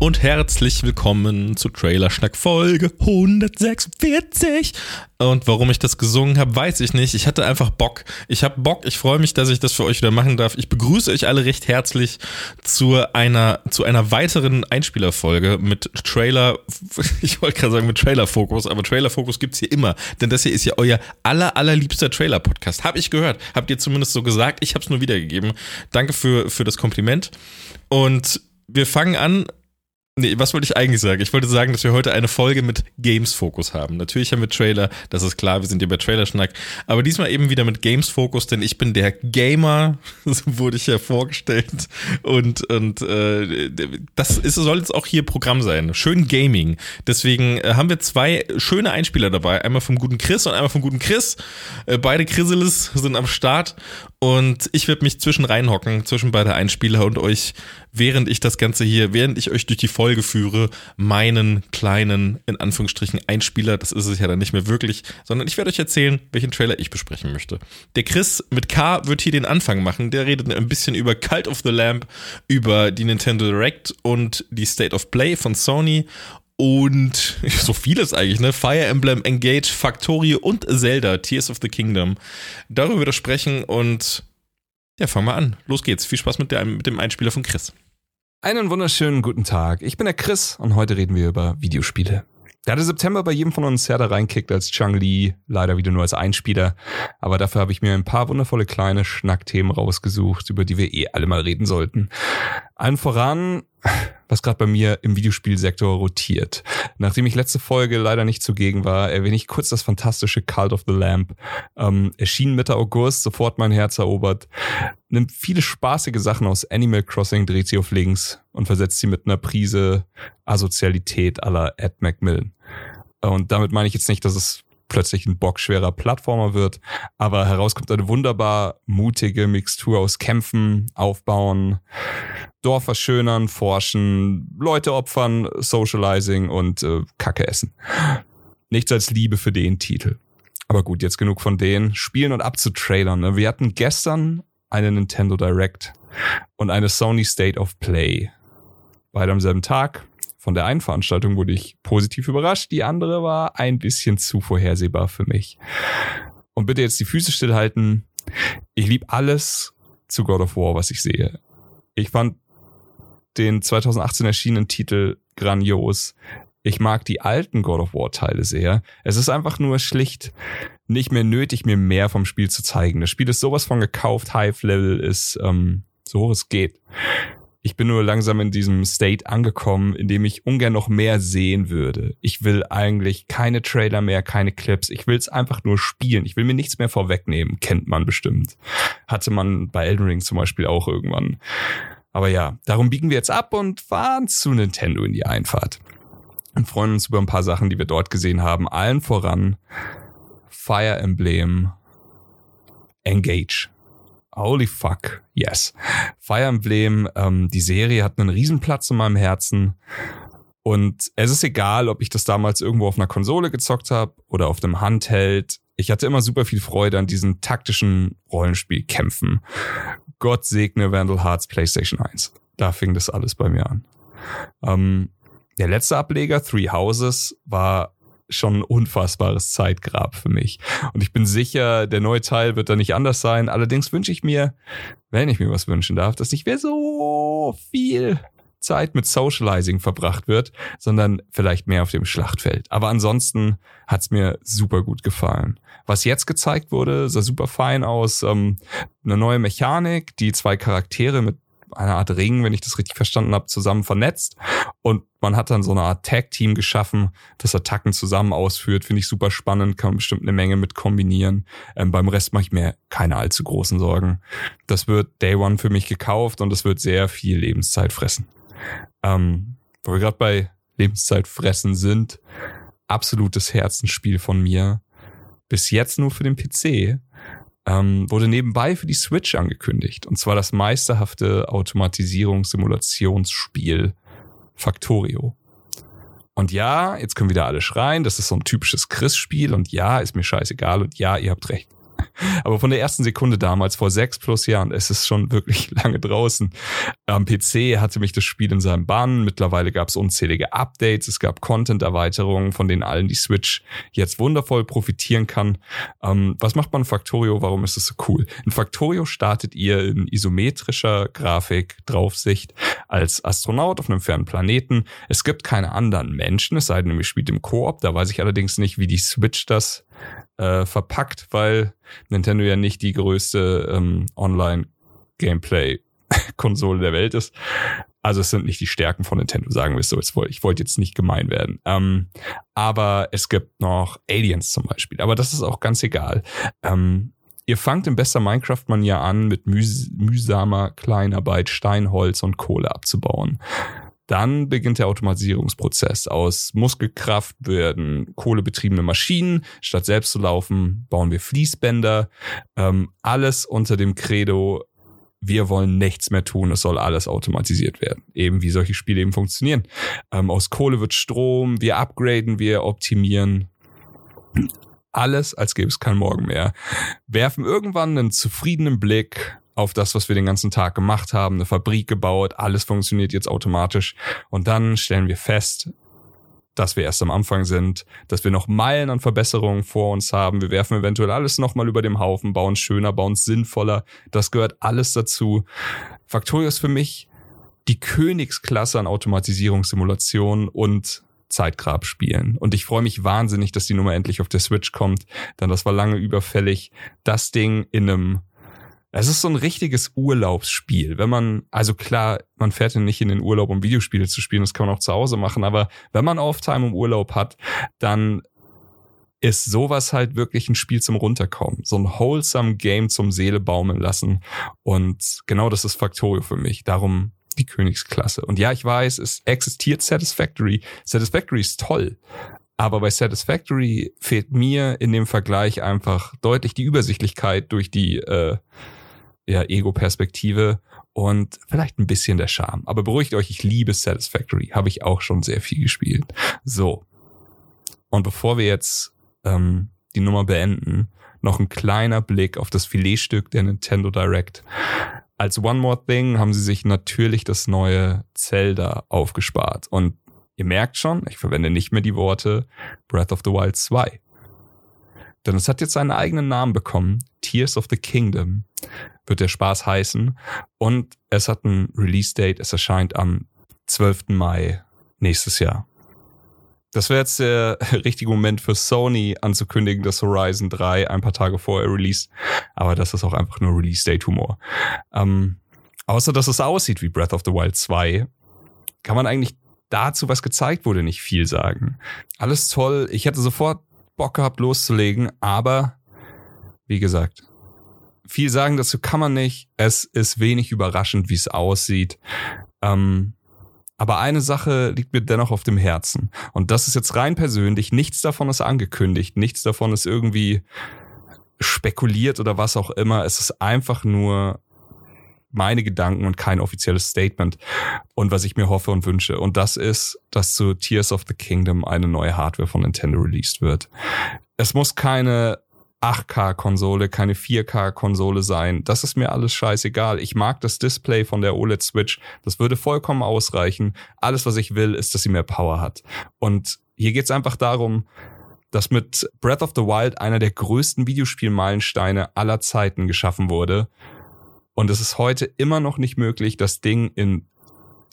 und herzlich willkommen zu Trailerschnack Folge 146. Und warum ich das gesungen habe, weiß ich nicht. Ich hatte einfach Bock. Ich habe Bock. Ich freue mich, dass ich das für euch wieder machen darf. Ich begrüße euch alle recht herzlich zu einer zu einer weiteren Einspielerfolge mit Trailer. Ich wollte gerade sagen mit Trailer-Fokus, aber Trailer-Fokus gibt's hier immer, denn das hier ist ja euer aller allerliebster Trailer-Podcast. Habe ich gehört. Habt ihr zumindest so gesagt? Ich habe es nur wiedergegeben. Danke für für das Kompliment. Und wir fangen an Nee, was wollte ich eigentlich sagen? Ich wollte sagen, dass wir heute eine Folge mit Games-Fokus haben. Natürlich haben wir Trailer, das ist klar, wir sind hier bei Trailerschnack. Aber diesmal eben wieder mit Games-Fokus, denn ich bin der Gamer, so wurde ich ja vorgestellt. Und, und äh, das ist, soll jetzt auch hier Programm sein. Schön Gaming. Deswegen äh, haben wir zwei schöne Einspieler dabei. Einmal vom guten Chris und einmal vom guten Chris. Äh, beide Chrysalis sind am Start. Und ich werde mich zwischen reinhocken, zwischen beide Einspieler und euch, während ich das Ganze hier, während ich euch durch die Folge führe, meinen kleinen, in Anführungsstrichen, Einspieler, das ist es ja dann nicht mehr wirklich, sondern ich werde euch erzählen, welchen Trailer ich besprechen möchte. Der Chris mit K wird hier den Anfang machen. Der redet ein bisschen über Cult of the Lamp, über die Nintendo Direct und die State of Play von Sony und so vieles eigentlich, ne? Fire Emblem, Engage, Factorio und Zelda, Tears of the Kingdom. Darüber wir sprechen und ja, fangen wir an. Los geht's. Viel Spaß mit, der, mit dem Einspieler von Chris. Einen wunderschönen guten Tag. Ich bin der Chris und heute reden wir über Videospiele. Da der September bei jedem von uns härter reinkickt als Chang Li, leider wieder nur als Einspieler. Aber dafür habe ich mir ein paar wundervolle kleine Schnackthemen rausgesucht, über die wir eh alle mal reden sollten. Allen voran was gerade bei mir im Videospielsektor rotiert. Nachdem ich letzte Folge leider nicht zugegen war, erwähne ich kurz das fantastische Cult of the Lamp. Ähm, erschien Mitte August, sofort mein Herz erobert. Nimmt viele spaßige Sachen aus Animal Crossing, dreht sie auf links und versetzt sie mit einer Prise Asozialität aller Ed Macmillan. Und damit meine ich jetzt nicht, dass es plötzlich ein bockschwerer Plattformer wird. Aber heraus kommt eine wunderbar mutige Mixtur aus Kämpfen, Aufbauen, Dorf verschönern, forschen, Leute opfern, Socializing und äh, Kacke essen. Nichts als Liebe für den Titel. Aber gut, jetzt genug von denen. Spielen und abzutrailern. Ne? Wir hatten gestern eine Nintendo Direct und eine Sony State of Play. Beide am selben Tag. Von der einen Veranstaltung wurde ich positiv überrascht, die andere war ein bisschen zu vorhersehbar für mich. Und bitte jetzt die Füße stillhalten. Ich liebe alles zu God of War, was ich sehe. Ich fand den 2018 erschienenen Titel grandios. Ich mag die alten God of War Teile sehr. Es ist einfach nur schlicht nicht mehr nötig, mir mehr vom Spiel zu zeigen. Das Spiel ist sowas von gekauft, Hive Level ist ähm, so hoch es geht. Ich bin nur langsam in diesem State angekommen, in dem ich ungern noch mehr sehen würde. Ich will eigentlich keine Trailer mehr, keine Clips. Ich will es einfach nur spielen. Ich will mir nichts mehr vorwegnehmen. Kennt man bestimmt. Hatte man bei Elden Ring zum Beispiel auch irgendwann. Aber ja, darum biegen wir jetzt ab und fahren zu Nintendo in die Einfahrt. Und freuen uns über ein paar Sachen, die wir dort gesehen haben. Allen voran Fire Emblem Engage. Holy fuck, yes. Fire Emblem, ähm, die Serie hat einen Riesenplatz in meinem Herzen. Und es ist egal, ob ich das damals irgendwo auf einer Konsole gezockt habe oder auf dem Handheld. Ich hatte immer super viel Freude an diesen taktischen Rollenspielkämpfen. Gott segne Vandal Hearts PlayStation 1. Da fing das alles bei mir an. Ähm, der letzte Ableger, Three Houses, war schon ein unfassbares Zeitgrab für mich. Und ich bin sicher, der neue Teil wird da nicht anders sein. Allerdings wünsche ich mir, wenn ich mir was wünschen darf, dass nicht mehr so viel Zeit mit Socializing verbracht wird, sondern vielleicht mehr auf dem Schlachtfeld. Aber ansonsten hat's mir super gut gefallen. Was jetzt gezeigt wurde, sah super fein aus. Ähm, eine neue Mechanik, die zwei Charaktere mit einer Art Ring, wenn ich das richtig verstanden habe, zusammen vernetzt. Und man hat dann so eine Art Tag-Team geschaffen, das Attacken zusammen ausführt. Finde ich super spannend, kann man bestimmt eine Menge mit kombinieren. Ähm, beim Rest mache ich mir keine allzu großen Sorgen. Das wird Day One für mich gekauft und es wird sehr viel Lebenszeit fressen. Ähm, wo wir gerade bei Lebenszeit fressen sind, absolutes Herzensspiel von mir. bis jetzt nur für den PC, ähm, wurde nebenbei für die Switch angekündigt. Und zwar das meisterhafte Automatisierungssimulationsspiel Factorio. Und ja, jetzt können wieder alle schreien, das ist so ein typisches Chris-Spiel und ja, ist mir scheißegal und ja, ihr habt recht. Aber von der ersten Sekunde damals, vor sechs plus Jahren, es ist schon wirklich lange draußen. Am PC hatte mich das Spiel in seinem Bann. Mittlerweile gab es unzählige Updates, es gab Content-Erweiterungen, von denen allen die Switch jetzt wundervoll profitieren kann. Ähm, was macht man in Factorio? Warum ist es so cool? In Factorio startet ihr in isometrischer Grafik, Draufsicht, als Astronaut auf einem fernen Planeten. Es gibt keine anderen Menschen, es sei denn, ihr spielt im Koop. Da weiß ich allerdings nicht, wie die Switch das äh, verpackt, weil Nintendo ja nicht die größte ähm, Online-Gameplay-Konsole der Welt ist. Also es sind nicht die Stärken von Nintendo, sagen wir es so. Ich wollte jetzt nicht gemein werden. Ähm, aber es gibt noch Aliens zum Beispiel. Aber das ist auch ganz egal. Ähm, ihr fangt im bester Minecraft-Manier an, mit mühs mühsamer Kleinarbeit Steinholz und Kohle abzubauen. Dann beginnt der Automatisierungsprozess. Aus Muskelkraft werden kohlebetriebene Maschinen. Statt selbst zu laufen, bauen wir Fließbänder. Ähm, alles unter dem Credo, wir wollen nichts mehr tun, es soll alles automatisiert werden. Eben wie solche Spiele eben funktionieren. Ähm, aus Kohle wird Strom, wir upgraden, wir optimieren. Alles, als gäbe es keinen Morgen mehr. Werfen irgendwann einen zufriedenen Blick auf das, was wir den ganzen Tag gemacht haben, eine Fabrik gebaut, alles funktioniert jetzt automatisch. Und dann stellen wir fest, dass wir erst am Anfang sind, dass wir noch Meilen an Verbesserungen vor uns haben. Wir werfen eventuell alles nochmal über dem Haufen, bauen schöner, bauen sinnvoller. Das gehört alles dazu. Factorio ist für mich die Königsklasse an Automatisierungssimulationen und Zeitgrabspielen. Und ich freue mich wahnsinnig, dass die Nummer endlich auf der Switch kommt, denn das war lange überfällig. Das Ding in einem es ist so ein richtiges Urlaubsspiel. Wenn man, also klar, man fährt ja nicht in den Urlaub, um Videospiele zu spielen, das kann man auch zu Hause machen, aber wenn man Off-Time im Urlaub hat, dann ist sowas halt wirklich ein Spiel zum Runterkommen. So ein wholesome Game zum Seele baumeln lassen. Und genau das ist Factorio für mich. Darum die Königsklasse. Und ja, ich weiß, es existiert Satisfactory. Satisfactory ist toll. Aber bei Satisfactory fehlt mir in dem Vergleich einfach deutlich die Übersichtlichkeit durch die äh, ja, Ego-Perspektive und vielleicht ein bisschen der Charme. Aber beruhigt euch, ich liebe Satisfactory. Habe ich auch schon sehr viel gespielt. So. Und bevor wir jetzt ähm, die Nummer beenden, noch ein kleiner Blick auf das Filetstück der Nintendo Direct. Als One More Thing haben sie sich natürlich das neue Zelda aufgespart. Und ihr merkt schon, ich verwende nicht mehr die Worte Breath of the Wild 2. Denn es hat jetzt seinen eigenen Namen bekommen. Tears of the Kingdom wird der Spaß heißen. Und es hat ein Release-Date. Es erscheint am 12. Mai nächstes Jahr. Das wäre jetzt der richtige Moment für Sony anzukündigen, dass Horizon 3 ein paar Tage vorher released. Aber das ist auch einfach nur Release-Date-Humor. Ähm, außer dass es aussieht wie Breath of the Wild 2, kann man eigentlich dazu, was gezeigt wurde, nicht viel sagen. Alles toll. Ich hätte sofort Bock gehabt, loszulegen, aber wie gesagt, viel sagen dazu kann man nicht. Es ist wenig überraschend, wie es aussieht. Ähm, aber eine Sache liegt mir dennoch auf dem Herzen. Und das ist jetzt rein persönlich. Nichts davon ist angekündigt. Nichts davon ist irgendwie spekuliert oder was auch immer. Es ist einfach nur meine Gedanken und kein offizielles Statement. Und was ich mir hoffe und wünsche. Und das ist, dass zu Tears of the Kingdom eine neue Hardware von Nintendo released wird. Es muss keine 8K-Konsole, keine 4K-Konsole sein. Das ist mir alles scheißegal. Ich mag das Display von der OLED Switch. Das würde vollkommen ausreichen. Alles, was ich will, ist, dass sie mehr Power hat. Und hier geht's einfach darum, dass mit Breath of the Wild einer der größten Videospielmeilensteine aller Zeiten geschaffen wurde. Und es ist heute immer noch nicht möglich, das Ding in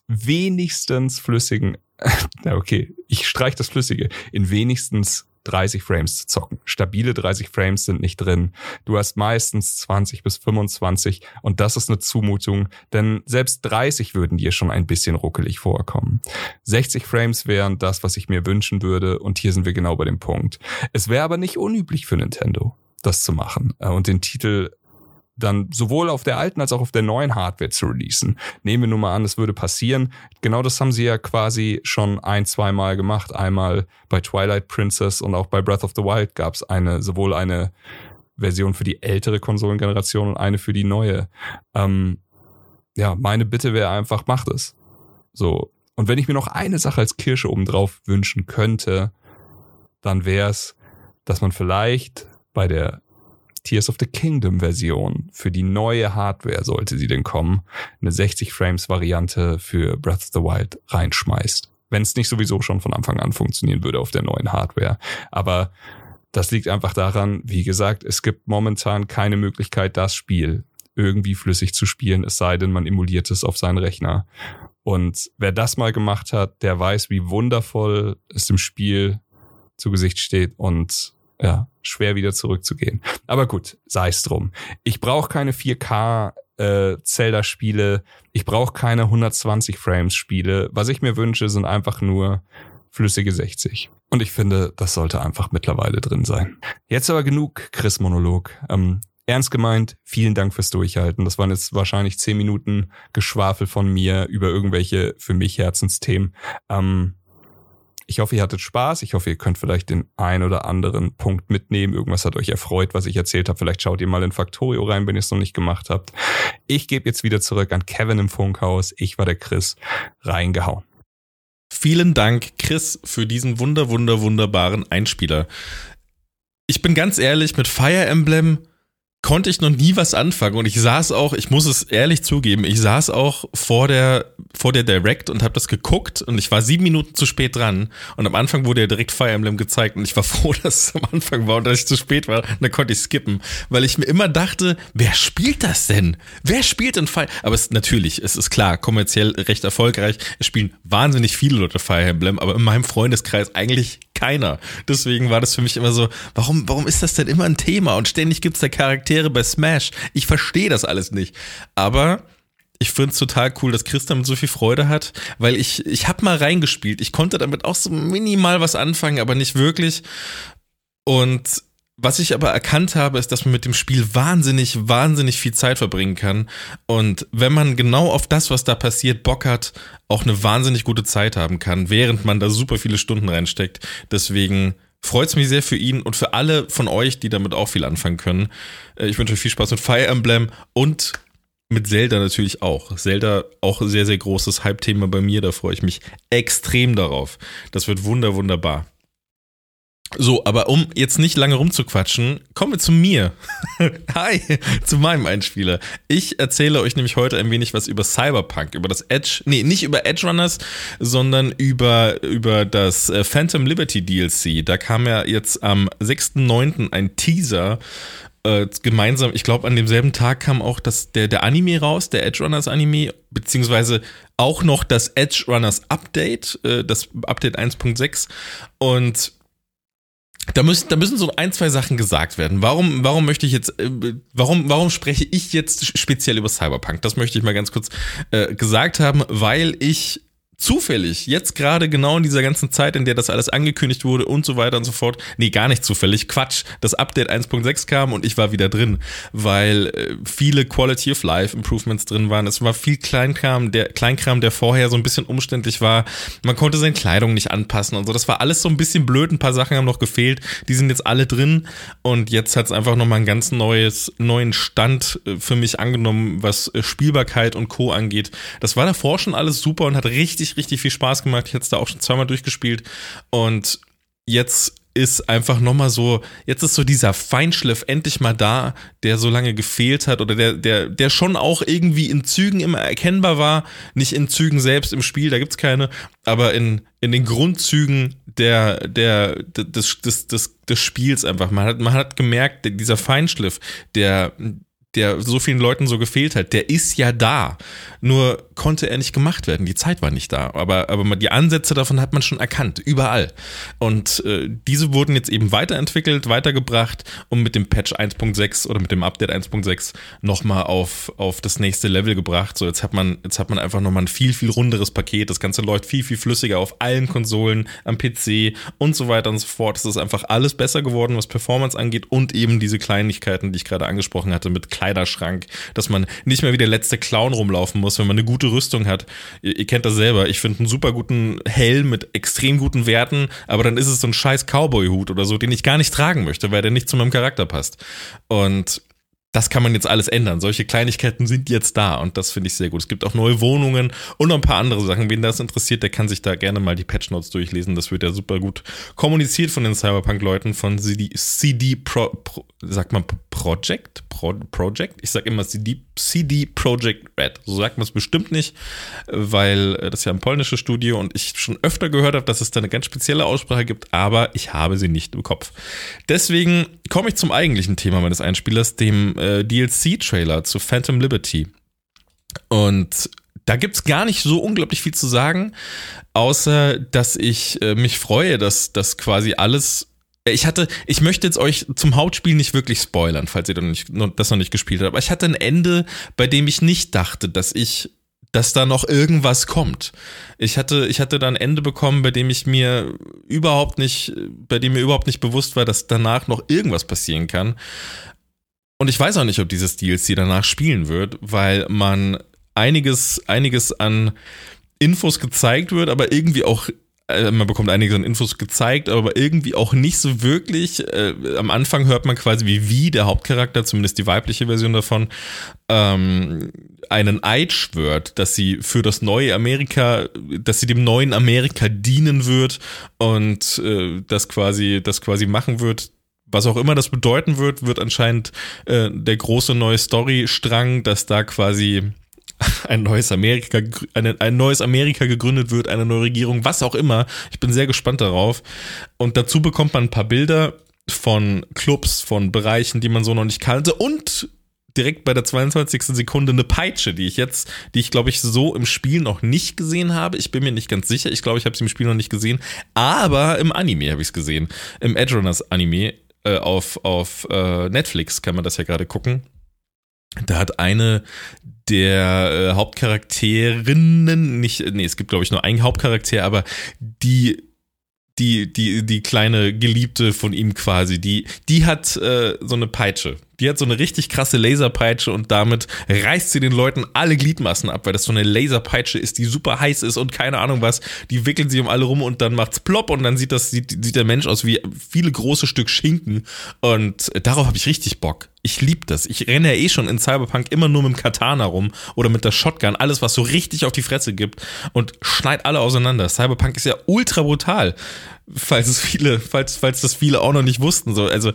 wenigstens flüssigen, okay, ich streich das Flüssige, in wenigstens 30 Frames zu zocken. Stabile 30 Frames sind nicht drin. Du hast meistens 20 bis 25 und das ist eine Zumutung, denn selbst 30 würden dir schon ein bisschen ruckelig vorkommen. 60 Frames wären das, was ich mir wünschen würde und hier sind wir genau bei dem Punkt. Es wäre aber nicht unüblich für Nintendo, das zu machen äh, und den Titel dann sowohl auf der alten als auch auf der neuen Hardware zu releasen. Nehmen wir nur mal an, das würde passieren. Genau das haben sie ja quasi schon ein, zwei Mal gemacht. Einmal bei Twilight Princess und auch bei Breath of the Wild gab es eine, sowohl eine Version für die ältere Konsolengeneration und eine für die neue. Ähm, ja, meine Bitte wäre einfach, macht es. So. Und wenn ich mir noch eine Sache als Kirsche obendrauf wünschen könnte, dann wäre es, dass man vielleicht bei der Tears of the Kingdom Version für die neue Hardware, sollte sie denn kommen, eine 60 Frames Variante für Breath of the Wild reinschmeißt. Wenn es nicht sowieso schon von Anfang an funktionieren würde auf der neuen Hardware. Aber das liegt einfach daran, wie gesagt, es gibt momentan keine Möglichkeit, das Spiel irgendwie flüssig zu spielen, es sei denn, man emuliert es auf seinen Rechner. Und wer das mal gemacht hat, der weiß, wie wundervoll es im Spiel zu Gesicht steht und ja, schwer wieder zurückzugehen. Aber gut, sei es drum. Ich brauche keine 4K äh, Zelda-Spiele. Ich brauche keine 120 Frames-Spiele. Was ich mir wünsche, sind einfach nur flüssige 60. Und ich finde, das sollte einfach mittlerweile drin sein. Jetzt aber genug Chris-Monolog. Ähm, ernst gemeint, vielen Dank fürs Durchhalten. Das waren jetzt wahrscheinlich 10 Minuten Geschwafel von mir über irgendwelche für mich Herzensthemen. Ähm, ich hoffe, ihr hattet Spaß. Ich hoffe, ihr könnt vielleicht den ein oder anderen Punkt mitnehmen. Irgendwas hat euch erfreut, was ich erzählt habe. Vielleicht schaut ihr mal in Factorio rein, wenn ihr es noch nicht gemacht habt. Ich gebe jetzt wieder zurück an Kevin im Funkhaus. Ich war der Chris. Reingehauen. Vielen Dank, Chris, für diesen wunder, wunder, wunderbaren Einspieler. Ich bin ganz ehrlich, mit Fire Emblem konnte ich noch nie was anfangen und ich saß auch, ich muss es ehrlich zugeben, ich saß auch vor der vor der Direct und habe das geguckt und ich war sieben Minuten zu spät dran und am Anfang wurde ja direkt Fire Emblem gezeigt und ich war froh, dass es am Anfang war und dass ich zu spät war. Und dann konnte ich skippen, weil ich mir immer dachte, wer spielt das denn? Wer spielt denn Fire? Aber es natürlich, es ist klar, kommerziell recht erfolgreich. Es spielen wahnsinnig viele Leute Fire Emblem, aber in meinem Freundeskreis eigentlich keiner. Deswegen war das für mich immer so, warum, warum ist das denn immer ein Thema? Und ständig gibt's da Charaktere bei Smash. Ich verstehe das alles nicht. Aber ich finde es total cool, dass Chris damit so viel Freude hat, weil ich, ich habe mal reingespielt. Ich konnte damit auch so minimal was anfangen, aber nicht wirklich. Und was ich aber erkannt habe, ist, dass man mit dem Spiel wahnsinnig, wahnsinnig viel Zeit verbringen kann. Und wenn man genau auf das, was da passiert, Bock hat, auch eine wahnsinnig gute Zeit haben kann, während man da super viele Stunden reinsteckt. Deswegen freut es mich sehr für ihn und für alle von euch, die damit auch viel anfangen können. Äh, ich wünsche euch viel Spaß mit Fire Emblem und mit Zelda natürlich auch. Zelda auch sehr, sehr großes Hype-Thema bei mir, da freue ich mich extrem darauf. Das wird wunder, wunderbar. So, aber um jetzt nicht lange rumzuquatschen, kommen wir zu mir. Hi, zu meinem Einspieler. Ich erzähle euch nämlich heute ein wenig was über Cyberpunk, über das Edge, nee, nicht über Edge Runners, sondern über, über das äh, Phantom Liberty DLC. Da kam ja jetzt am 6.9. ein Teaser äh, gemeinsam, ich glaube, an demselben Tag kam auch das, der, der Anime raus, der Edge Runners Anime, beziehungsweise auch noch das Edge Runners Update, äh, das Update 1.6. Und da müssen, da müssen so ein, zwei Sachen gesagt werden. Warum, warum möchte ich jetzt, äh, warum, warum spreche ich jetzt speziell über Cyberpunk? Das möchte ich mal ganz kurz äh, gesagt haben, weil ich zufällig, jetzt gerade genau in dieser ganzen Zeit, in der das alles angekündigt wurde und so weiter und so fort, nee, gar nicht zufällig, Quatsch, das Update 1.6 kam und ich war wieder drin, weil äh, viele Quality of Life Improvements drin waren. Es war viel Kleinkram, der Kleinkram, der vorher so ein bisschen umständlich war. Man konnte seine Kleidung nicht anpassen und so. Das war alles so ein bisschen blöd. Ein paar Sachen haben noch gefehlt. Die sind jetzt alle drin und jetzt hat es einfach nochmal einen ganz neues, neuen Stand äh, für mich angenommen, was äh, Spielbarkeit und Co. angeht. Das war davor schon alles super und hat richtig richtig, richtig viel Spaß gemacht. Ich hatte es da auch schon zweimal durchgespielt. Und jetzt ist einfach nochmal so, jetzt ist so dieser Feinschliff endlich mal da, der so lange gefehlt hat oder der, der, der schon auch irgendwie in Zügen immer erkennbar war. Nicht in Zügen selbst im Spiel, da gibt's keine, aber in, in den Grundzügen der, der, des, des, des, des Spiels einfach. Man hat, man hat gemerkt, dieser Feinschliff, der, der so vielen Leuten so gefehlt hat, der ist ja da. Nur konnte er nicht gemacht werden. Die Zeit war nicht da. Aber, aber die Ansätze davon hat man schon erkannt, überall. Und äh, diese wurden jetzt eben weiterentwickelt, weitergebracht und mit dem Patch 1.6 oder mit dem Update 1.6 nochmal auf, auf das nächste Level gebracht. So, jetzt hat man, jetzt hat man einfach nochmal ein viel, viel runderes Paket. Das Ganze läuft viel, viel flüssiger auf allen Konsolen, am PC und so weiter und so fort. Es ist einfach alles besser geworden, was Performance angeht und eben diese Kleinigkeiten, die ich gerade angesprochen hatte, mit Klein Kleiderschrank, dass man nicht mehr wie der letzte Clown rumlaufen muss, wenn man eine gute Rüstung hat. Ihr, ihr kennt das selber. Ich finde einen super guten Helm mit extrem guten Werten, aber dann ist es so ein scheiß Cowboy-Hut oder so, den ich gar nicht tragen möchte, weil der nicht zu meinem Charakter passt. Und das kann man jetzt alles ändern. Solche Kleinigkeiten sind jetzt da und das finde ich sehr gut. Es gibt auch neue Wohnungen und noch ein paar andere Sachen. Wen das interessiert, der kann sich da gerne mal die Patch Notes durchlesen. Das wird ja super gut kommuniziert von den Cyberpunk-Leuten von CD, CD Pro, Pro, sagt man Project? Pro, Project? Ich sag immer CD, CD Project Red. So sagt man es bestimmt nicht, weil äh, das ja ein polnisches Studio und ich schon öfter gehört habe, dass es da eine ganz spezielle Aussprache gibt, aber ich habe sie nicht im Kopf. Deswegen komme ich zum eigentlichen Thema meines Einspielers, dem äh, DLC-Trailer zu Phantom Liberty. Und da gibt's gar nicht so unglaublich viel zu sagen, außer dass ich äh, mich freue, dass das quasi alles. Ich hatte, ich möchte jetzt euch zum Hauptspiel nicht wirklich spoilern, falls ihr das, noch nicht gespielt habt, aber ich hatte ein Ende, bei dem ich nicht dachte, dass ich dass da noch irgendwas kommt. Ich hatte, ich hatte da ein Ende bekommen, bei dem ich mir überhaupt nicht, bei dem mir überhaupt nicht bewusst war, dass danach noch irgendwas passieren kann. Und ich weiß auch nicht, ob dieses DLC danach spielen wird, weil man einiges, einiges an Infos gezeigt wird, aber irgendwie auch äh, man bekommt einiges an Infos gezeigt, aber irgendwie auch nicht so wirklich. Äh, am Anfang hört man quasi wie wie der Hauptcharakter, zumindest die weibliche Version davon, ähm, einen Eid schwört, dass sie für das neue Amerika, dass sie dem neuen Amerika dienen wird und äh, das quasi, das quasi machen wird, was auch immer das bedeuten wird, wird anscheinend äh, der große neue Storystrang, dass da quasi ein neues Amerika, eine, ein neues Amerika gegründet wird, eine neue Regierung, was auch immer. Ich bin sehr gespannt darauf. Und dazu bekommt man ein paar Bilder von Clubs, von Bereichen, die man so noch nicht kannte und direkt bei der 22. Sekunde eine Peitsche, die ich jetzt, die ich glaube ich so im Spiel noch nicht gesehen habe. Ich bin mir nicht ganz sicher. Ich glaube, ich habe sie im Spiel noch nicht gesehen, aber im Anime habe ich es gesehen. Im Edgerunners Anime äh, auf, auf äh, Netflix kann man das ja gerade gucken. Da hat eine der äh, Hauptcharakterinnen, nicht, nee, es gibt glaube ich nur einen Hauptcharakter, aber die die, die, die kleine Geliebte von ihm quasi, die, die hat äh, so eine Peitsche. Die hat so eine richtig krasse Laserpeitsche und damit reißt sie den Leuten alle Gliedmassen ab, weil das so eine Laserpeitsche ist, die super heiß ist und keine Ahnung was. Die wickeln sie um alle rum und dann macht's plopp und dann sieht das, sieht, sieht der Mensch aus wie viele große Stück Schinken. Und darauf habe ich richtig Bock. Ich liebe das. Ich renne ja eh schon in Cyberpunk immer nur mit dem Katana rum oder mit der Shotgun. Alles, was so richtig auf die Fresse gibt und schneid alle auseinander. Cyberpunk ist ja ultra brutal. Falls es viele, falls, falls das viele auch noch nicht wussten. So, also,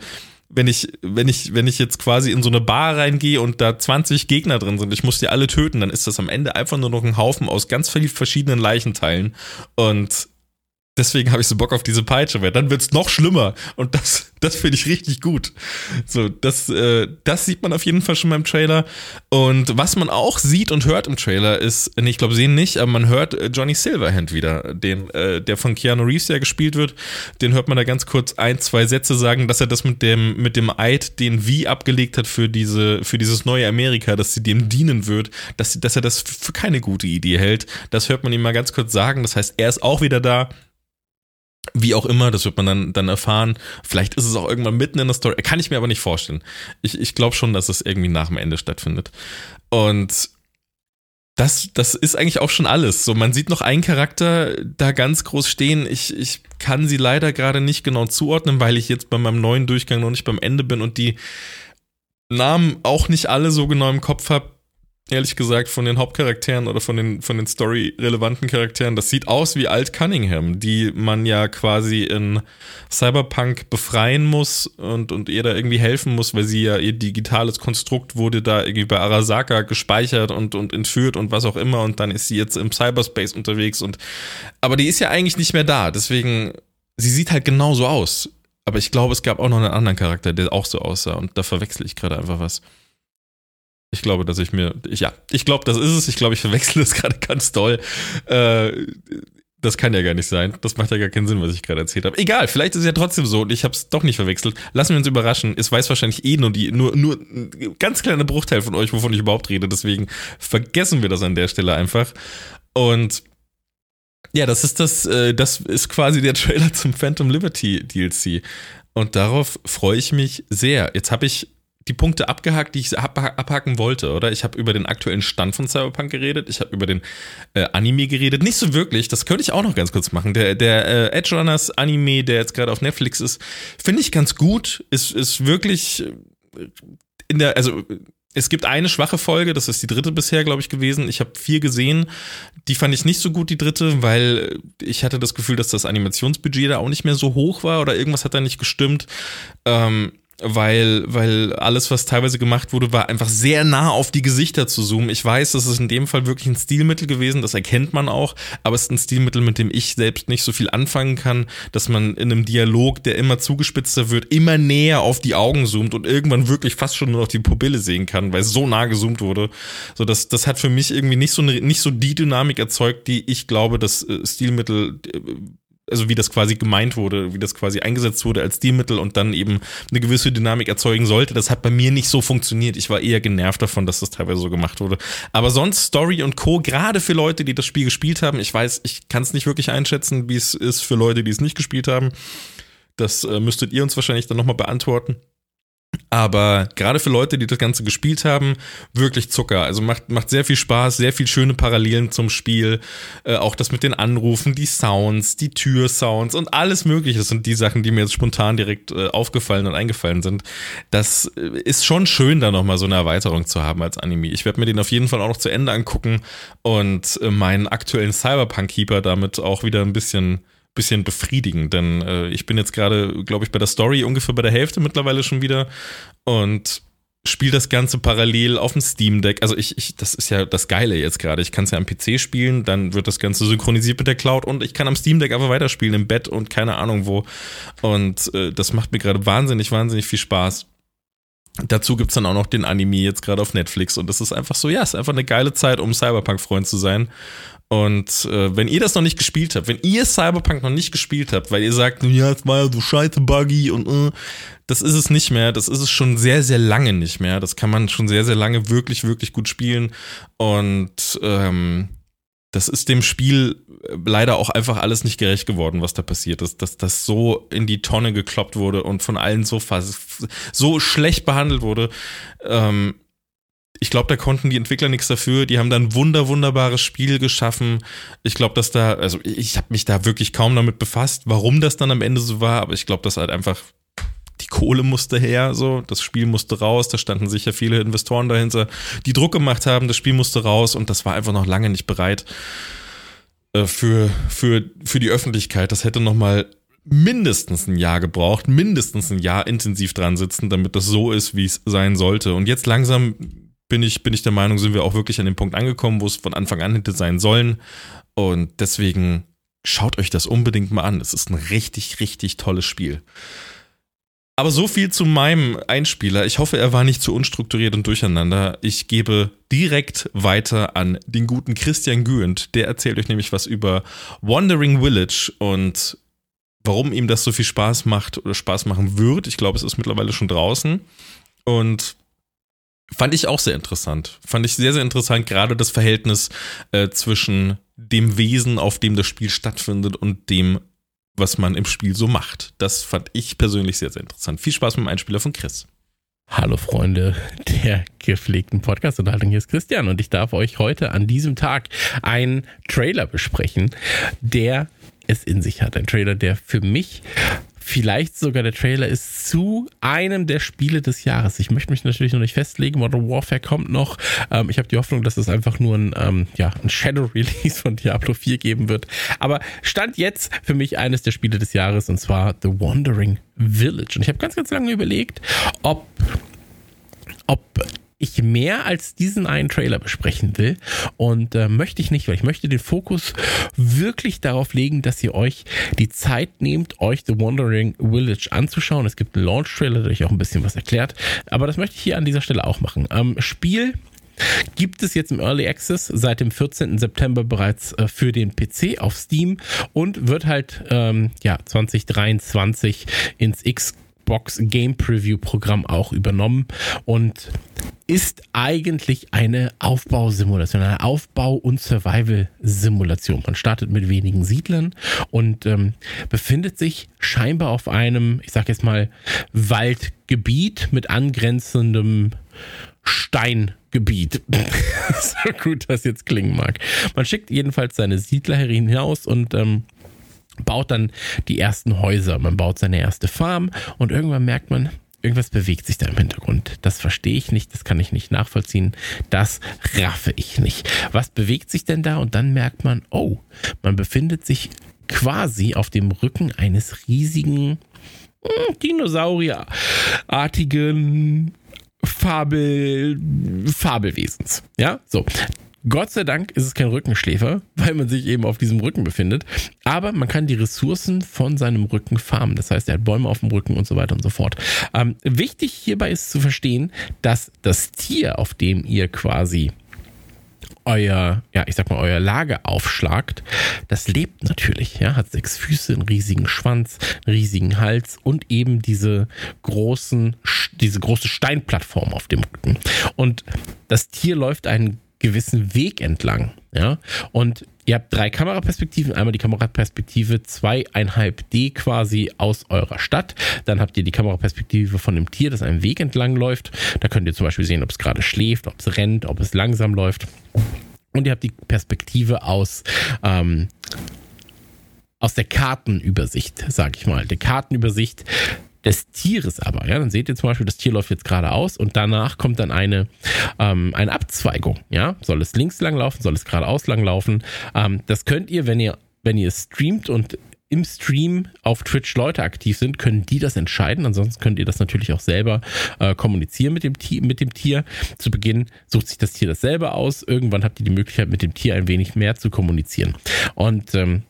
wenn ich, wenn ich, wenn ich jetzt quasi in so eine Bar reingehe und da 20 Gegner drin sind, ich muss die alle töten, dann ist das am Ende einfach nur noch ein Haufen aus ganz vielen verschiedenen Leichenteilen. Und deswegen habe ich so Bock auf diese Peitsche, weil dann wird's noch schlimmer. Und das, das finde ich richtig gut. So, das, äh, das sieht man auf jeden Fall schon beim Trailer. Und was man auch sieht und hört im Trailer ist, nee, ich glaube, sehen nicht, aber man hört äh, Johnny Silverhand wieder, den, äh, der von Keanu Reeves ja gespielt wird. Den hört man da ganz kurz ein, zwei Sätze sagen, dass er das mit dem, mit dem Eid, den Wie abgelegt hat für diese, für dieses neue Amerika, dass sie dem dienen wird, dass, dass er das für keine gute Idee hält. Das hört man ihm mal ganz kurz sagen. Das heißt, er ist auch wieder da wie auch immer, das wird man dann, dann erfahren. Vielleicht ist es auch irgendwann mitten in der Story. Kann ich mir aber nicht vorstellen. Ich, ich glaube schon, dass es irgendwie nach dem Ende stattfindet. Und das, das ist eigentlich auch schon alles. So, man sieht noch einen Charakter da ganz groß stehen. Ich, ich kann sie leider gerade nicht genau zuordnen, weil ich jetzt bei meinem neuen Durchgang noch nicht beim Ende bin und die Namen auch nicht alle so genau im Kopf habe ehrlich gesagt, von den Hauptcharakteren oder von den, von den story-relevanten Charakteren. Das sieht aus wie Alt Cunningham, die man ja quasi in Cyberpunk befreien muss und, und ihr da irgendwie helfen muss, weil sie ja ihr digitales Konstrukt wurde da irgendwie bei Arasaka gespeichert und, und entführt und was auch immer und dann ist sie jetzt im Cyberspace unterwegs und, aber die ist ja eigentlich nicht mehr da, deswegen, sie sieht halt genauso aus. Aber ich glaube, es gab auch noch einen anderen Charakter, der auch so aussah und da verwechsel ich gerade einfach was. Ich glaube, dass ich mir, ich, ja, ich glaube, das ist es. Ich glaube, ich verwechsel es gerade ganz doll. Äh, das kann ja gar nicht sein. Das macht ja gar keinen Sinn, was ich gerade erzählt habe. Egal, vielleicht ist es ja trotzdem so und ich habe es doch nicht verwechselt. Lassen wir uns überraschen. Es weiß wahrscheinlich eh nur die, nur, nur ein ganz kleiner Bruchteil von euch, wovon ich überhaupt rede. Deswegen vergessen wir das an der Stelle einfach. Und ja, das ist das, äh, das ist quasi der Trailer zum Phantom Liberty DLC. Und darauf freue ich mich sehr. Jetzt habe ich die Punkte abgehakt, die ich abhaken wollte, oder? Ich habe über den aktuellen Stand von Cyberpunk geredet, ich habe über den äh, Anime geredet. Nicht so wirklich, das könnte ich auch noch ganz kurz machen. Der, der äh, Edge Runners Anime, der jetzt gerade auf Netflix ist, finde ich ganz gut. Ist, ist wirklich äh, in der, also es gibt eine schwache Folge, das ist die dritte bisher, glaube ich, gewesen. Ich habe vier gesehen. Die fand ich nicht so gut, die dritte, weil ich hatte das Gefühl, dass das Animationsbudget da auch nicht mehr so hoch war oder irgendwas hat da nicht gestimmt. Ähm, weil, weil alles, was teilweise gemacht wurde, war einfach sehr nah auf die Gesichter zu zoomen. Ich weiß, das ist in dem Fall wirklich ein Stilmittel gewesen, das erkennt man auch, aber es ist ein Stilmittel, mit dem ich selbst nicht so viel anfangen kann, dass man in einem Dialog, der immer zugespitzter wird, immer näher auf die Augen zoomt und irgendwann wirklich fast schon nur noch die Pupille sehen kann, weil es so nah gezoomt wurde. So, das, das hat für mich irgendwie nicht so, eine, nicht so die Dynamik erzeugt, die ich glaube, das äh, Stilmittel äh, also wie das quasi gemeint wurde, wie das quasi eingesetzt wurde als Stilmittel und dann eben eine gewisse Dynamik erzeugen sollte. Das hat bei mir nicht so funktioniert. Ich war eher genervt davon, dass das teilweise so gemacht wurde. Aber sonst Story und Co. Gerade für Leute, die das Spiel gespielt haben. Ich weiß, ich kann es nicht wirklich einschätzen, wie es ist für Leute, die es nicht gespielt haben. Das äh, müsstet ihr uns wahrscheinlich dann nochmal beantworten. Aber gerade für Leute, die das Ganze gespielt haben, wirklich Zucker. Also macht, macht sehr viel Spaß, sehr viel schöne Parallelen zum Spiel. Äh, auch das mit den Anrufen, die Sounds, die Türsounds und alles Mögliche. Das sind die Sachen, die mir jetzt spontan direkt äh, aufgefallen und eingefallen sind. Das äh, ist schon schön, da nochmal so eine Erweiterung zu haben als Anime. Ich werde mir den auf jeden Fall auch noch zu Ende angucken und äh, meinen aktuellen Cyberpunk-Keeper damit auch wieder ein bisschen bisschen befriedigen, denn äh, ich bin jetzt gerade, glaube ich, bei der Story ungefähr bei der Hälfte mittlerweile schon wieder und spiele das Ganze parallel auf dem Steam Deck. Also ich, ich, das ist ja das Geile jetzt gerade. Ich kann es ja am PC spielen, dann wird das Ganze synchronisiert mit der Cloud und ich kann am Steam Deck einfach weiterspielen im Bett und keine Ahnung wo. Und äh, das macht mir gerade wahnsinnig, wahnsinnig viel Spaß. Dazu gibt es dann auch noch den Anime jetzt gerade auf Netflix und das ist einfach so, ja, ist einfach eine geile Zeit, um Cyberpunk-Freund zu sein. Und äh, wenn ihr das noch nicht gespielt habt, wenn ihr Cyberpunk noch nicht gespielt habt, weil ihr sagt, ja, es war ja so scheiße buggy und äh, das ist es nicht mehr, das ist es schon sehr, sehr lange nicht mehr. Das kann man schon sehr, sehr lange wirklich, wirklich gut spielen. Und ähm, das ist dem Spiel leider auch einfach alles nicht gerecht geworden, was da passiert ist. Dass das so in die Tonne gekloppt wurde und von allen so, so schlecht behandelt wurde. Ähm, ich glaube, da konnten die Entwickler nichts dafür. Die haben dann ein wunder, wunderbares Spiel geschaffen. Ich glaube, dass da, also ich habe mich da wirklich kaum damit befasst, warum das dann am Ende so war, aber ich glaube, dass halt einfach die Kohle musste her, so, das Spiel musste raus, da standen sicher viele Investoren dahinter, die Druck gemacht haben, das Spiel musste raus und das war einfach noch lange nicht bereit äh, für, für, für die Öffentlichkeit. Das hätte nochmal mindestens ein Jahr gebraucht, mindestens ein Jahr intensiv dran sitzen, damit das so ist, wie es sein sollte. Und jetzt langsam bin ich, bin ich der Meinung, sind wir auch wirklich an dem Punkt angekommen, wo es von Anfang an hätte sein sollen. Und deswegen schaut euch das unbedingt mal an. Es ist ein richtig, richtig tolles Spiel. Aber so viel zu meinem Einspieler. Ich hoffe, er war nicht zu unstrukturiert und durcheinander. Ich gebe direkt weiter an den guten Christian Güend. Der erzählt euch nämlich was über Wandering Village und warum ihm das so viel Spaß macht oder Spaß machen wird. Ich glaube, es ist mittlerweile schon draußen. Und Fand ich auch sehr interessant. Fand ich sehr, sehr interessant, gerade das Verhältnis äh, zwischen dem Wesen, auf dem das Spiel stattfindet und dem, was man im Spiel so macht. Das fand ich persönlich sehr, sehr interessant. Viel Spaß mit dem Einspieler von Chris. Hallo Freunde der gepflegten Podcast-Unterhaltung. Hier ist Christian und ich darf euch heute an diesem Tag einen Trailer besprechen, der es in sich hat. Ein Trailer, der für mich vielleicht sogar der Trailer ist zu einem der Spiele des Jahres. Ich möchte mich natürlich noch nicht festlegen. Modern Warfare kommt noch. Ähm, ich habe die Hoffnung, dass es einfach nur ein, ähm, ja, ein Shadow Release von Diablo 4 geben wird. Aber stand jetzt für mich eines der Spiele des Jahres und zwar The Wandering Village. Und ich habe ganz, ganz lange überlegt, ob ob ich mehr als diesen einen Trailer besprechen will. Und äh, möchte ich nicht, weil ich möchte den Fokus wirklich darauf legen, dass ihr euch die Zeit nehmt, euch The Wandering Village anzuschauen. Es gibt einen Launch-Trailer, der euch auch ein bisschen was erklärt. Aber das möchte ich hier an dieser Stelle auch machen. Ähm, Spiel Gibt es jetzt im Early Access seit dem 14. September bereits äh, für den PC auf Steam und wird halt ähm, ja 2023 ins X Xbox Game Preview Programm auch übernommen und ist eigentlich eine Aufbausimulation, eine Aufbau- und Survival-Simulation. Man startet mit wenigen Siedlern und ähm, befindet sich scheinbar auf einem, ich sag jetzt mal, Waldgebiet mit angrenzendem Steingebiet. so gut das jetzt klingen mag. Man schickt jedenfalls seine Siedler hinaus und ähm, baut dann die ersten Häuser. Man baut seine erste Farm und irgendwann merkt man, irgendwas bewegt sich da im Hintergrund. Das verstehe ich nicht, das kann ich nicht nachvollziehen, das raffe ich nicht. Was bewegt sich denn da? Und dann merkt man, oh, man befindet sich quasi auf dem Rücken eines riesigen hm, Dinosaurierartigen Fabel, Fabelwesens. Ja, so. Gott sei Dank ist es kein Rückenschläfer, weil man sich eben auf diesem Rücken befindet. Aber man kann die Ressourcen von seinem Rücken farmen. Das heißt, er hat Bäume auf dem Rücken und so weiter und so fort. Ähm, wichtig hierbei ist zu verstehen, dass das Tier, auf dem ihr quasi euer, ja, ich sag mal, euer Lager aufschlagt, das lebt natürlich, ja, hat sechs Füße, einen riesigen Schwanz, einen riesigen Hals und eben diese großen, diese große Steinplattform auf dem Rücken. Und das Tier läuft einen gewissen Weg entlang, ja, und Ihr habt drei Kameraperspektiven. Einmal die Kameraperspektive zweieinhalb D quasi aus eurer Stadt. Dann habt ihr die Kameraperspektive von dem Tier, das einen Weg entlang läuft. Da könnt ihr zum Beispiel sehen, ob es gerade schläft, ob es rennt, ob es langsam läuft. Und ihr habt die Perspektive aus ähm, aus der Kartenübersicht, sag ich mal. Der Kartenübersicht des Tieres aber. Ja, dann seht ihr zum Beispiel, das Tier läuft jetzt geradeaus und danach kommt dann eine, ähm, eine Abzweigung. Ja, soll es links lang laufen, soll es geradeaus lang laufen? Ähm, das könnt ihr, wenn ihr, wenn ihr streamt und im Stream auf Twitch Leute aktiv sind, können die das entscheiden. Ansonsten könnt ihr das natürlich auch selber äh, kommunizieren mit dem, mit dem Tier. Zu Beginn sucht sich das Tier das selber aus. Irgendwann habt ihr die Möglichkeit, mit dem Tier ein wenig mehr zu kommunizieren. Und ähm,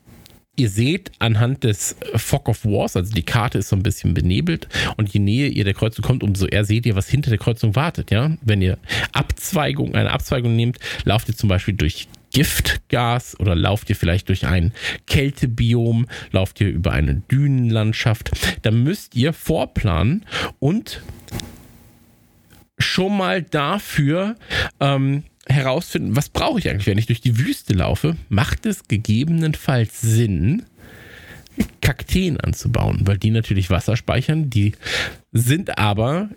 Ihr seht anhand des Fog of Wars, also die Karte ist so ein bisschen benebelt und je näher ihr der Kreuzung kommt, umso eher seht ihr, was hinter der Kreuzung wartet. Ja, wenn ihr Abzweigung, eine Abzweigung nehmt, lauft ihr zum Beispiel durch Giftgas oder lauft ihr vielleicht durch ein Kältebiom, lauft ihr über eine Dünenlandschaft, dann müsst ihr vorplanen und schon mal dafür ähm, herausfinden, was brauche ich eigentlich, wenn ich durch die Wüste laufe, macht es gegebenenfalls Sinn, Kakteen anzubauen, weil die natürlich Wasser speichern, die sind aber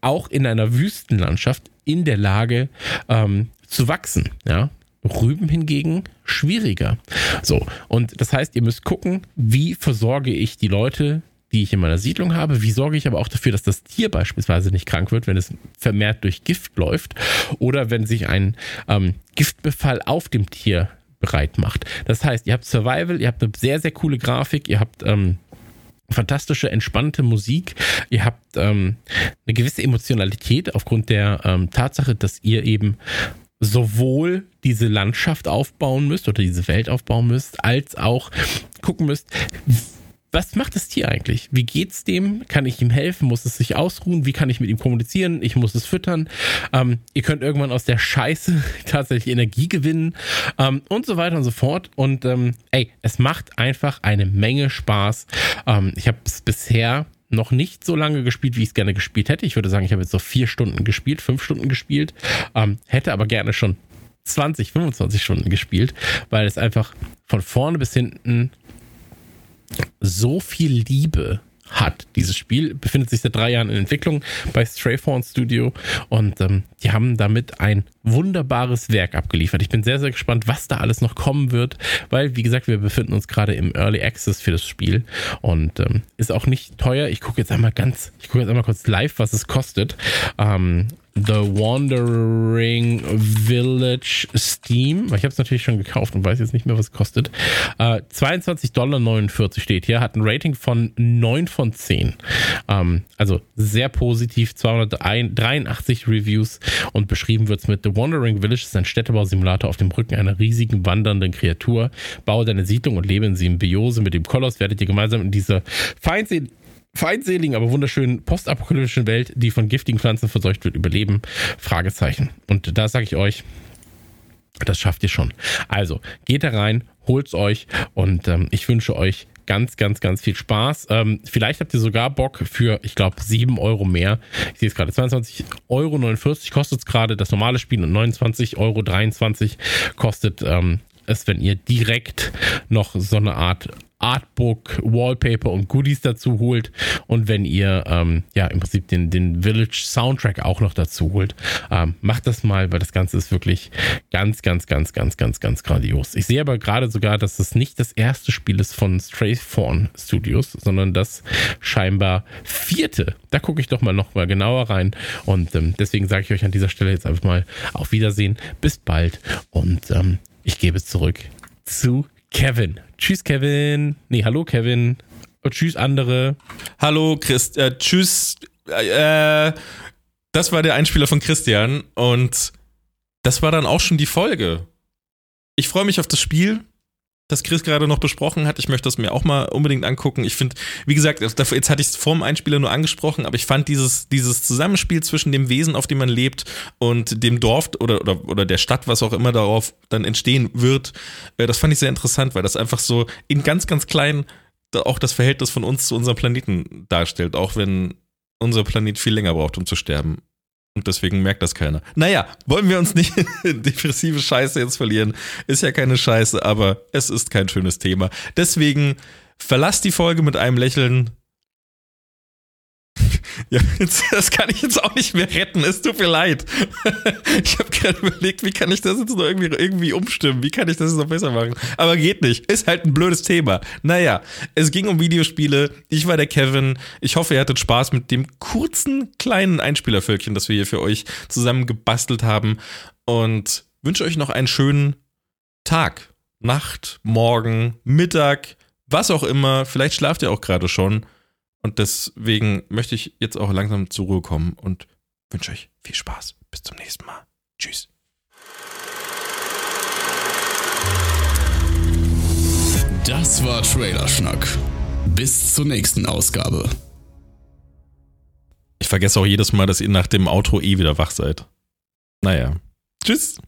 auch in einer Wüstenlandschaft in der Lage ähm, zu wachsen. Ja? Rüben hingegen schwieriger. So, und das heißt, ihr müsst gucken, wie versorge ich die Leute, die ich in meiner Siedlung habe? Wie sorge ich aber auch dafür, dass das Tier beispielsweise nicht krank wird, wenn es vermehrt durch Gift läuft oder wenn sich ein ähm, Giftbefall auf dem Tier bereit macht? Das heißt, ihr habt Survival, ihr habt eine sehr, sehr coole Grafik, ihr habt ähm, fantastische, entspannte Musik. Ihr habt ähm, eine gewisse Emotionalität aufgrund der ähm, Tatsache, dass ihr eben sowohl diese Landschaft aufbauen müsst oder diese Welt aufbauen müsst, als auch gucken müsst, was macht das Tier eigentlich? Wie geht's dem? Kann ich ihm helfen? Muss es sich ausruhen? Wie kann ich mit ihm kommunizieren? Ich muss es füttern. Ähm, ihr könnt irgendwann aus der Scheiße tatsächlich Energie gewinnen ähm, und so weiter und so fort. Und ähm, ey, es macht einfach eine Menge Spaß. Ähm, ich habe es bisher noch nicht so lange gespielt, wie ich es gerne gespielt hätte. Ich würde sagen, ich habe jetzt so vier Stunden gespielt, fünf Stunden gespielt, ähm, hätte aber gerne schon 20, 25 Stunden gespielt, weil es einfach von vorne bis hinten so viel Liebe hat. Dieses Spiel befindet sich seit drei Jahren in Entwicklung bei Strayfawn Studio und ähm, die haben damit ein wunderbares Werk abgeliefert. Ich bin sehr, sehr gespannt, was da alles noch kommen wird, weil, wie gesagt, wir befinden uns gerade im Early Access für das Spiel und ähm, ist auch nicht teuer. Ich gucke jetzt einmal ganz, ich gucke jetzt einmal kurz live, was es kostet. Ähm, The Wandering Village Steam. Ich habe es natürlich schon gekauft und weiß jetzt nicht mehr, was es kostet. Äh, 22,49 Dollar steht hier. Hat ein Rating von 9 von 10. Ähm, also sehr positiv. 283 Reviews und beschrieben wird es mit The Wandering Village. Ist ein Städtebausimulator auf dem Rücken einer riesigen wandernden Kreatur. Baue deine Siedlung und lebe in Symbiose mit dem Koloss. Werdet ihr gemeinsam in dieser feindseligen feindseligen, aber wunderschönen postapokalyptischen Welt, die von giftigen Pflanzen verseucht wird, überleben? Fragezeichen. Und da sage ich euch, das schafft ihr schon. Also, geht da rein, holt's euch und ähm, ich wünsche euch ganz, ganz, ganz viel Spaß. Ähm, vielleicht habt ihr sogar Bock für, ich glaube, 7 Euro mehr. Ich sehe es gerade, 22,49 Euro kostet es gerade das normale Spiel und 29,23 Euro kostet ähm, es, wenn ihr direkt noch so eine Art Artbook, Wallpaper und Goodies dazu holt und wenn ihr ähm, ja im Prinzip den, den Village Soundtrack auch noch dazu holt, ähm, macht das mal, weil das Ganze ist wirklich ganz, ganz, ganz, ganz, ganz, ganz grandios. Ich sehe aber gerade sogar, dass es nicht das erste Spiel ist von Straythorn Studios, sondern das scheinbar vierte. Da gucke ich doch mal noch mal genauer rein und ähm, deswegen sage ich euch an dieser Stelle jetzt einfach mal auf Wiedersehen, bis bald und ähm, ich gebe zurück zu Kevin. Tschüss, Kevin. Nee, hallo, Kevin. Und tschüss, andere. Hallo, Christ. Äh, tschüss. Äh, das war der Einspieler von Christian und das war dann auch schon die Folge. Ich freue mich auf das Spiel das Chris gerade noch besprochen hat. Ich möchte das mir auch mal unbedingt angucken. Ich finde, wie gesagt, jetzt hatte ich es vor dem Einspieler nur angesprochen, aber ich fand dieses, dieses Zusammenspiel zwischen dem Wesen, auf dem man lebt und dem Dorf oder, oder, oder der Stadt, was auch immer darauf dann entstehen wird, äh, das fand ich sehr interessant, weil das einfach so in ganz, ganz klein auch das Verhältnis von uns zu unserem Planeten darstellt, auch wenn unser Planet viel länger braucht, um zu sterben. Und deswegen merkt das keiner. Naja, wollen wir uns nicht in depressive Scheiße jetzt verlieren. Ist ja keine Scheiße, aber es ist kein schönes Thema. Deswegen verlasst die Folge mit einem Lächeln. Ja, das kann ich jetzt auch nicht mehr retten. Es tut mir leid. Ich habe gerade überlegt, wie kann ich das jetzt noch irgendwie, irgendwie umstimmen? Wie kann ich das jetzt noch besser machen? Aber geht nicht. Ist halt ein blödes Thema. Naja, es ging um Videospiele. Ich war der Kevin. Ich hoffe, ihr hattet Spaß mit dem kurzen, kleinen Einspielervölkchen, das wir hier für euch zusammen gebastelt haben. Und wünsche euch noch einen schönen Tag, Nacht, Morgen, Mittag, was auch immer. Vielleicht schlaft ihr auch gerade schon. Und deswegen möchte ich jetzt auch langsam zur Ruhe kommen und wünsche euch viel Spaß. Bis zum nächsten Mal. Tschüss. Das war Trailerschnack. Bis zur nächsten Ausgabe. Ich vergesse auch jedes Mal, dass ihr nach dem Outro eh wieder wach seid. Naja. Tschüss.